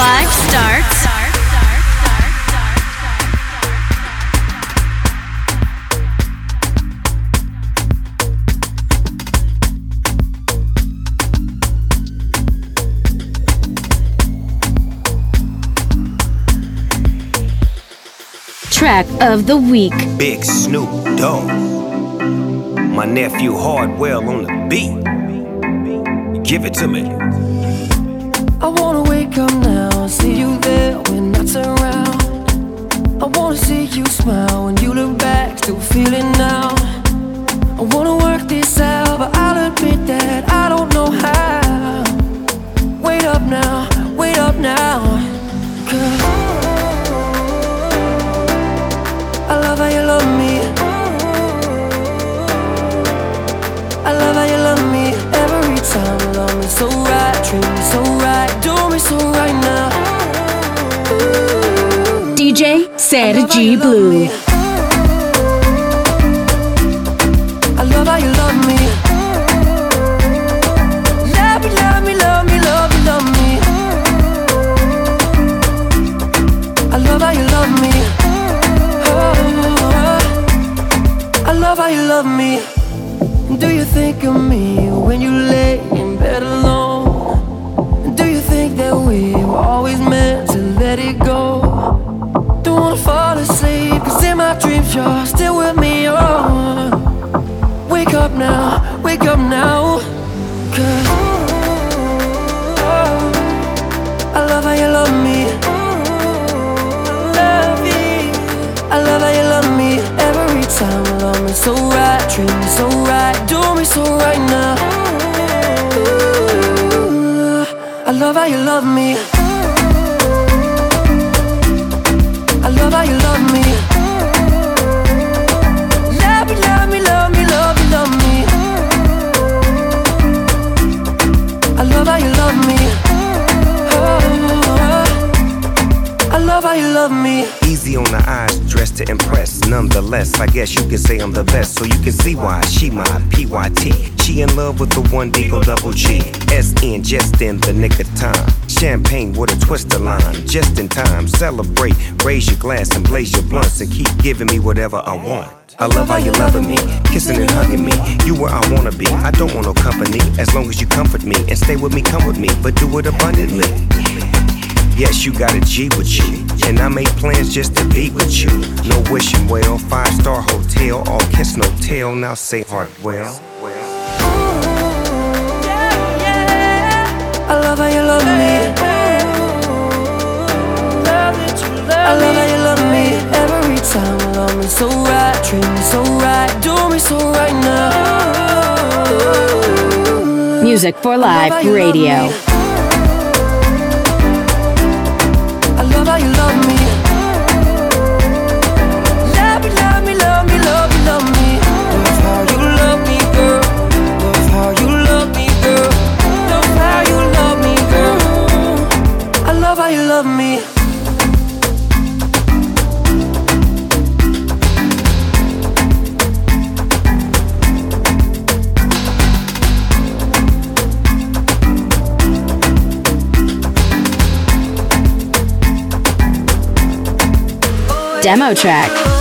Music for Live starts. Track of the week. Big Snoop Dogg. My nephew Hardwell on the beat. Give it to me. I wanna wake up now and see you there when I turn around. I wanna see you smile when you look back, still feeling now. I wanna work this out, but I'll admit that I don't know how. Wait up now, wait up now. I love how you love me. I love how you love me every time. Love me so right, treat me so right, do me so right now. DJ Sergi Blue. You're still with me. Oh, wake up now, wake up now. Cause oh, I love how you love me. Love you. I love how you love me every time. You love me so right, treat me so right, do me so right now. Ooh, I love how you love me. You love me. Easy on the eyes, dressed to impress. Nonetheless, I guess you can say I'm the best, so you can see why she my PYT. She in love with the one D-O double G. SN just in the nick of time. Champagne with a twist of lime, just in time. Celebrate, raise your glass and blaze your blunts and keep giving me whatever I want. I love how you're loving me, kissing and hugging me. You where I wanna be. I don't want no company as long as you comfort me and stay with me, come with me, but do it abundantly. Yes, you got a G with you. And I make plans just to be with you. No wishing well, five star hotel, all kiss no tell. Now say heart well. I love how you love me. I love how you love me every time. You love me so right, treat me so right, do me so right now. Music for Live Radio. Demo track.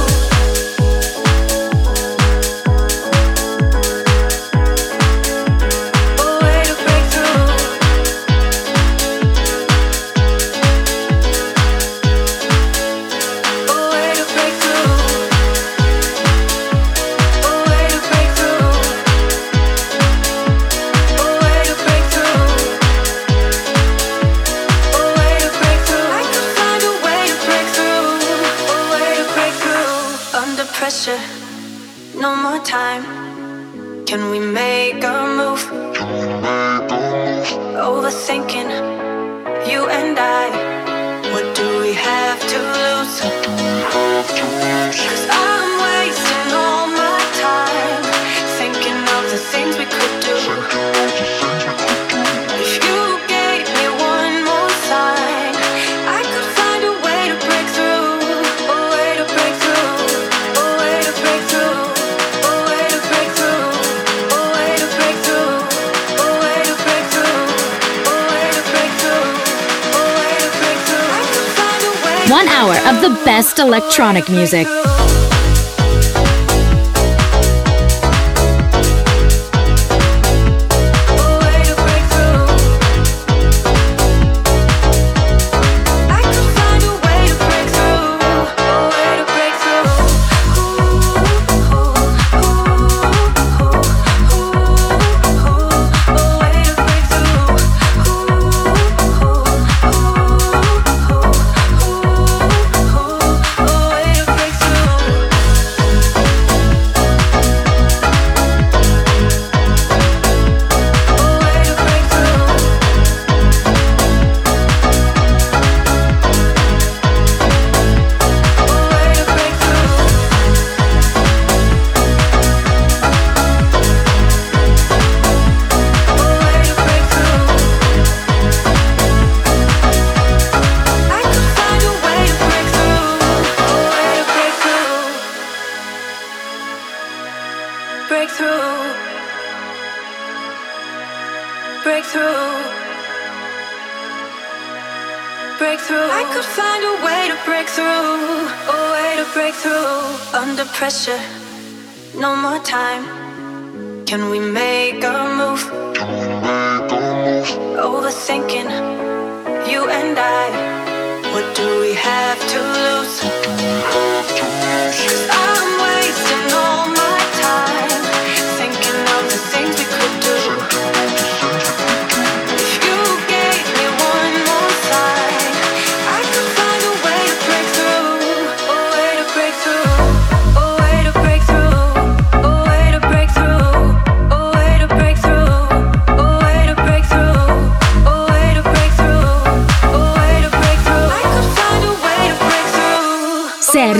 Best electronic music.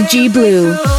G Blue.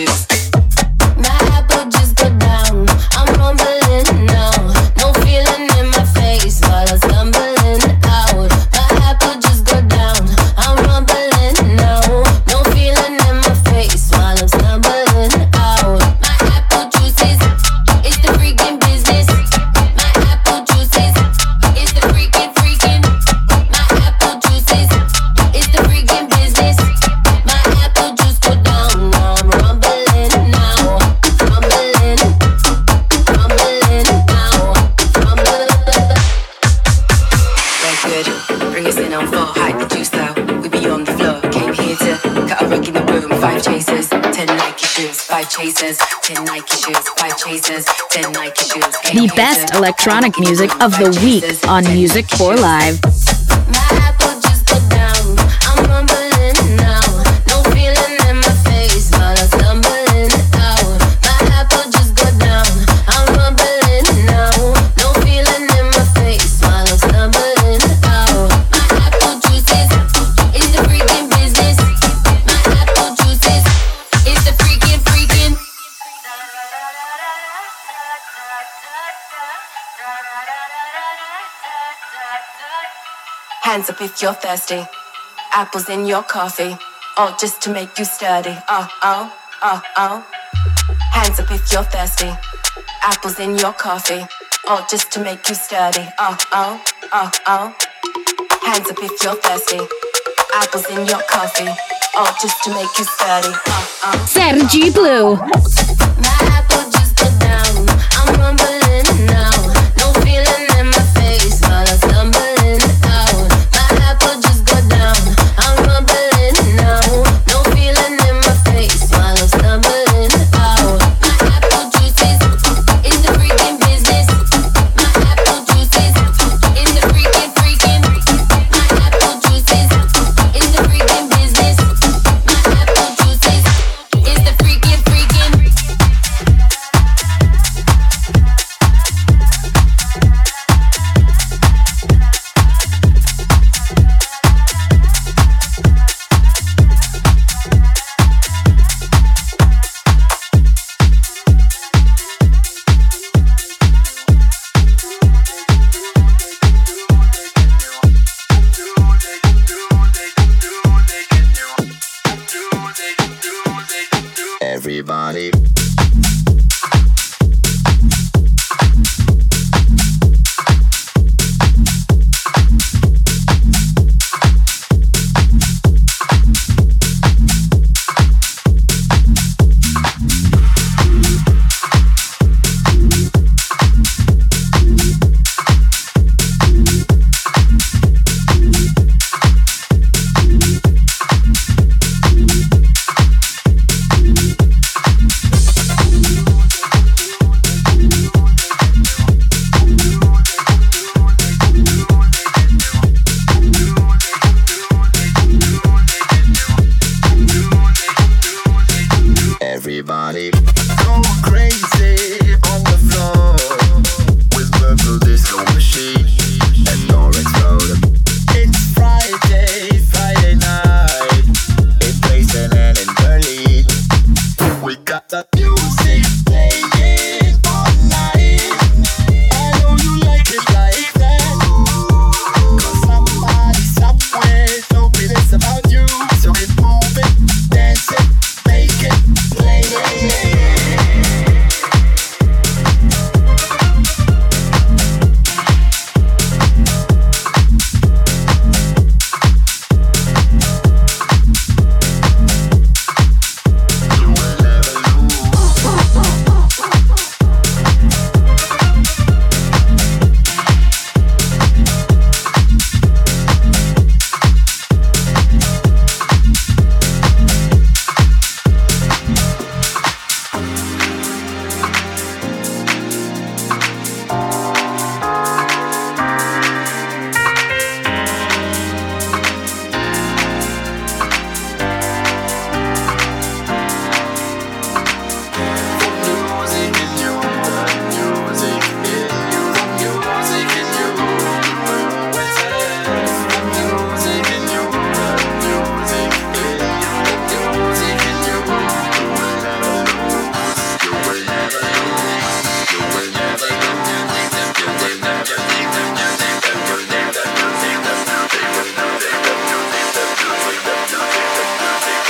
issues. the best electronic music of the week on Music for Live. hands up if you're thirsty. Apples in your coffee, all just to make you sturdy. Uh, oh, oh, oh, oh. Hands up if you're thirsty. Apples in your coffee, all just to make you sturdy. Uh, oh, oh, oh, oh. Hands up if you're thirsty. Apples in your coffee, all just to make you sturdy. Oh, oh. Sergi Blue.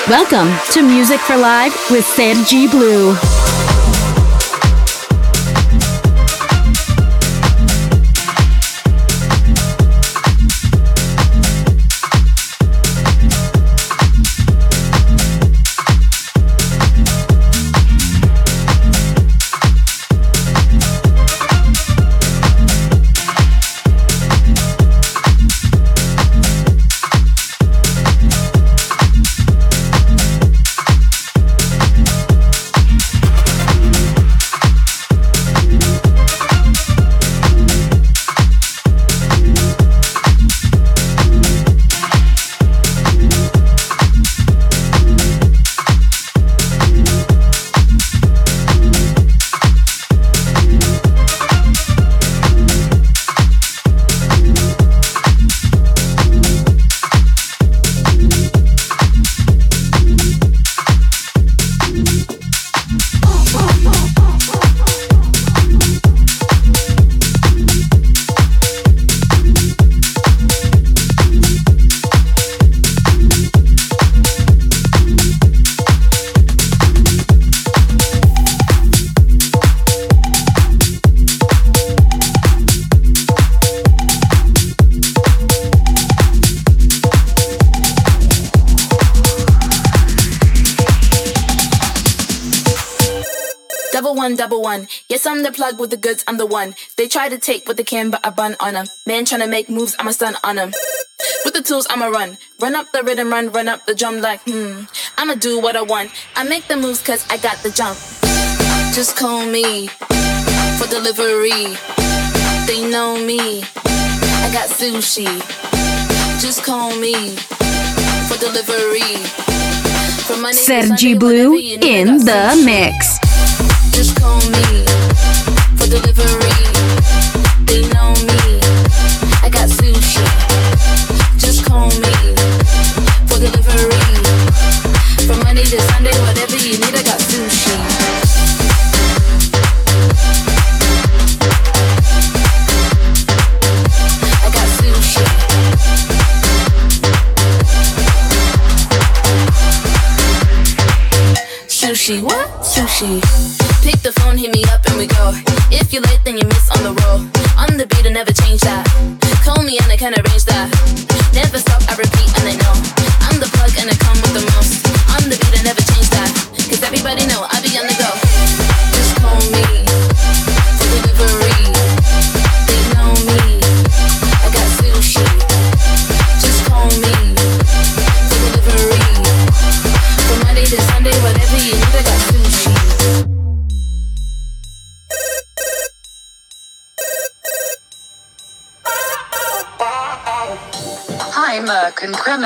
Welcome to Music for Live with Sergi Blue. Plug with the goods, I'm the one. They try to take what they can, but I bun on them. Man trying to make moves, I'm a stun on them. With the tools, I'ma run. Run up the rhythm, run, run up the drum like, hmm. I'ma do what I want. I make the moves cause I got the jump. Just call me for delivery. They know me. I got sushi. Just call me for delivery. From Monday Sergi Blue whenever you need, I in the mix. Just call me for delivery. They know me. I got sushi. Just call If you're late, then you miss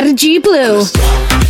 Sergi Blue.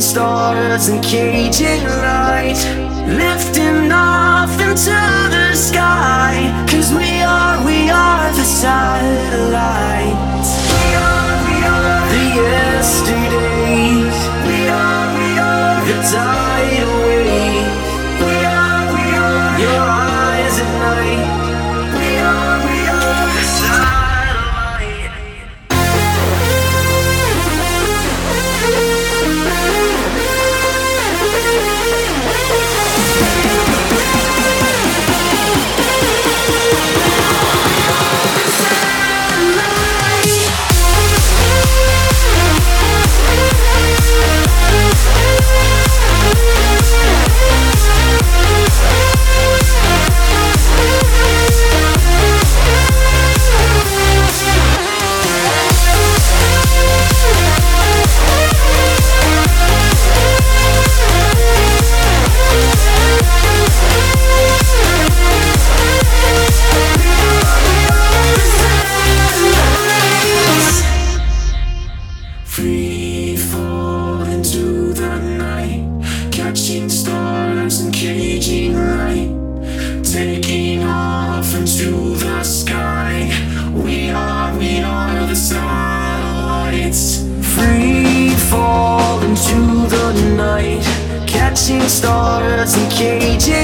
stars and caging lights. shooting stars and cages.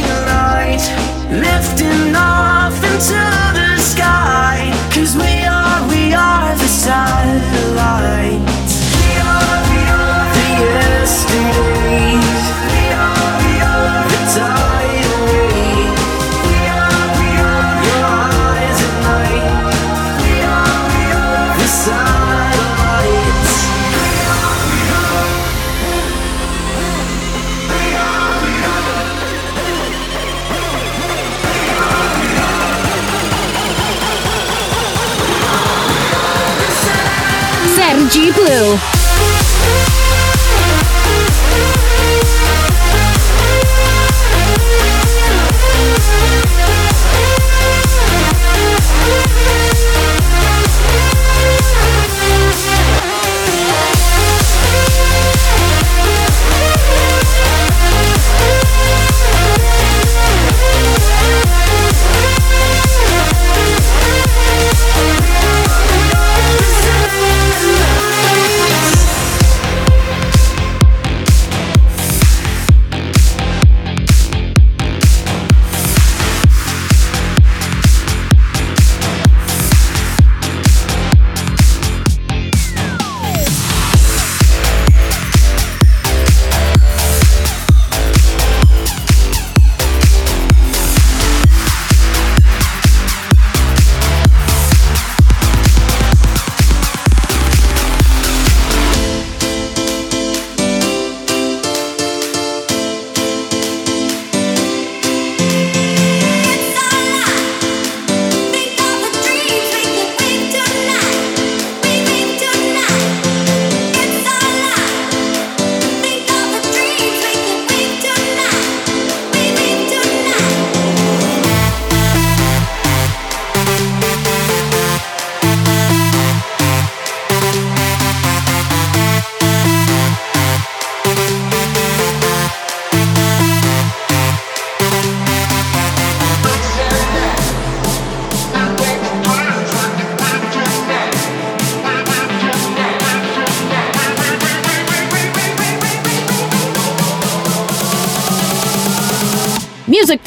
Blue.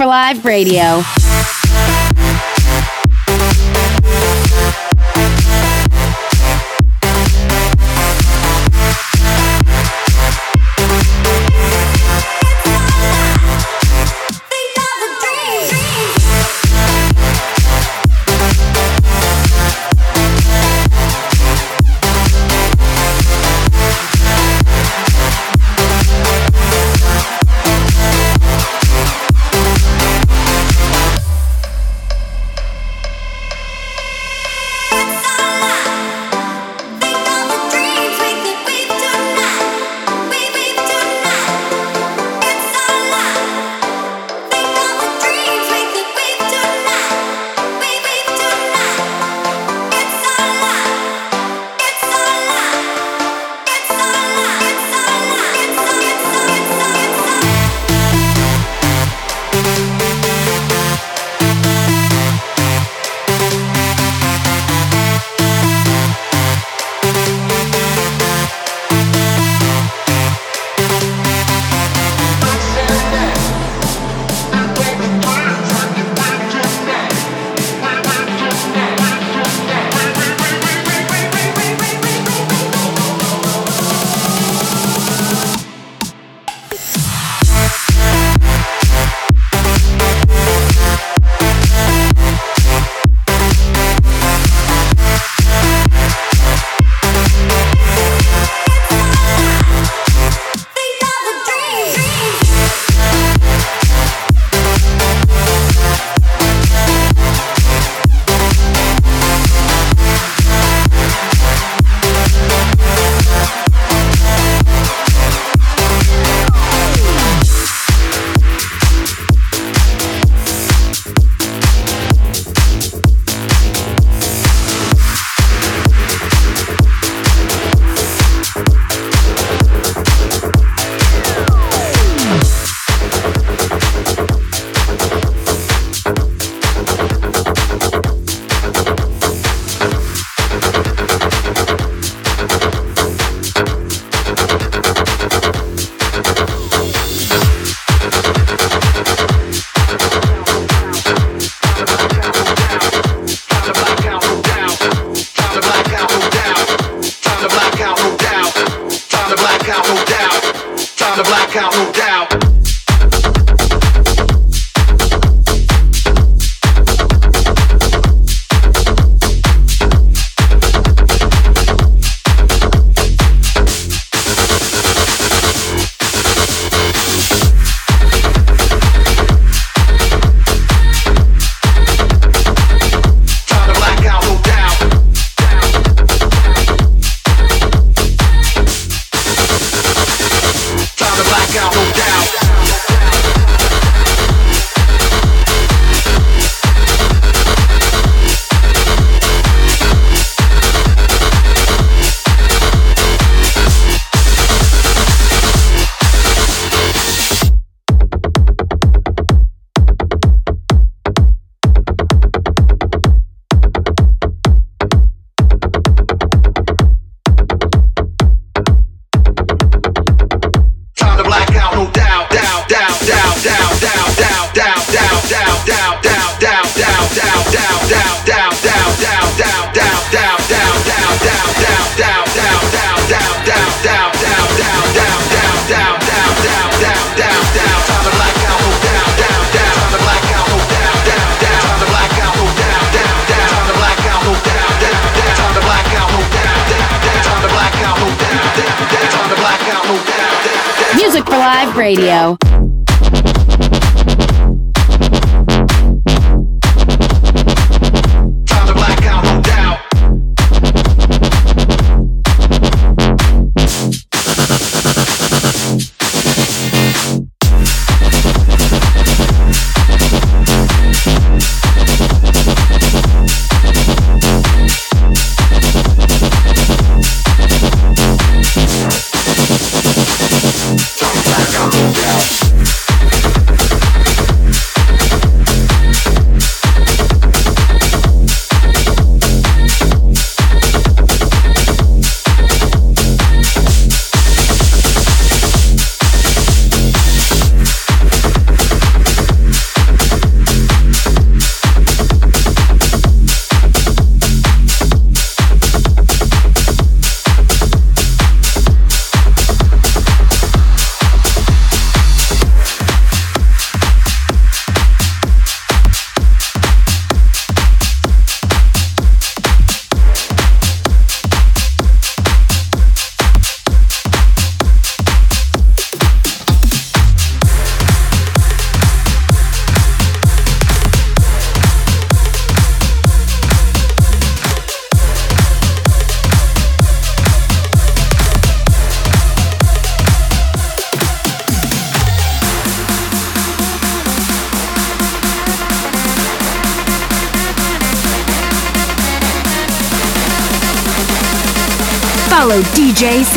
Live Radio.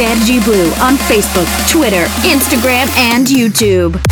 Sergi Blue on Facebook, Twitter, Instagram, and YouTube.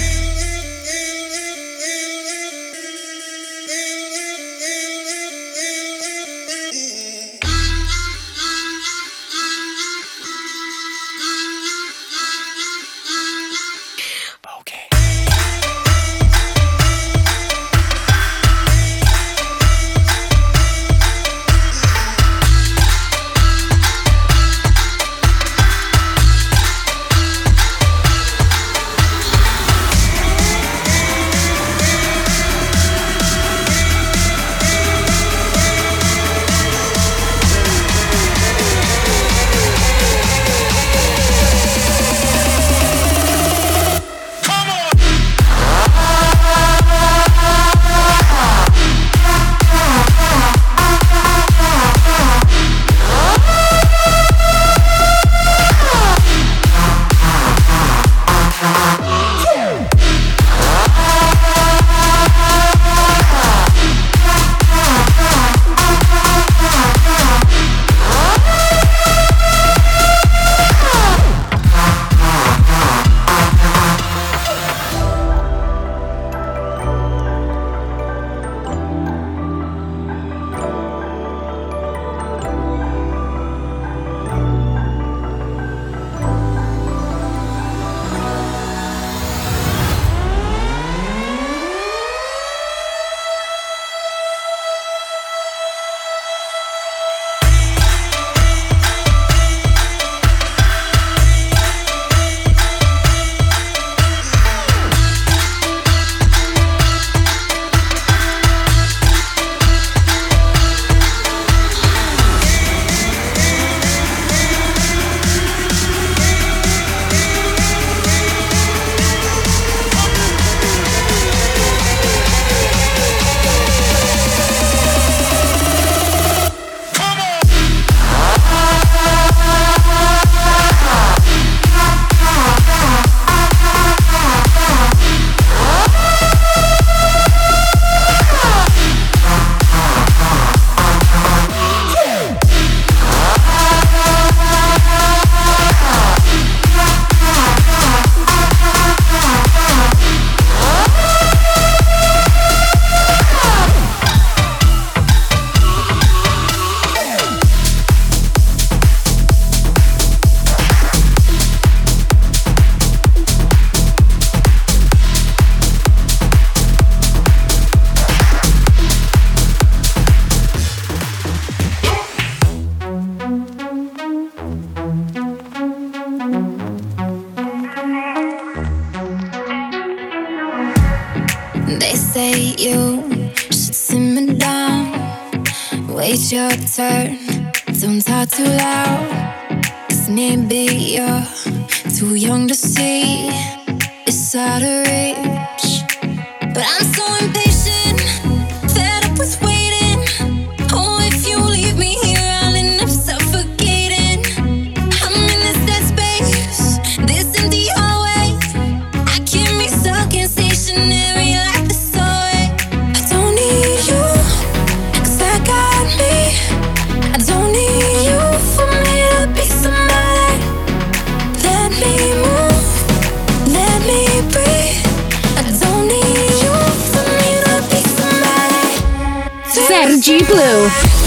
Energy Blue.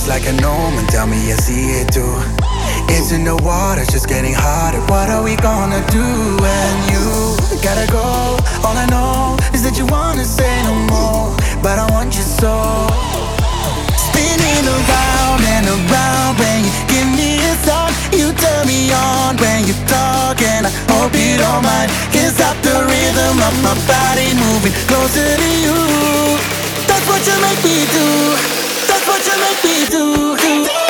just like a know and tell me you see it too. It's in the water, just getting hotter. What are we gonna do when you gotta go? All I know is that you wanna say no more, but I want you so. Spinning around and around when you give me a sign, you turn me on when you talk, and I hope you don't mind. Can't stop the rhythm of my body moving closer to you. That's what you make me do what we do. do.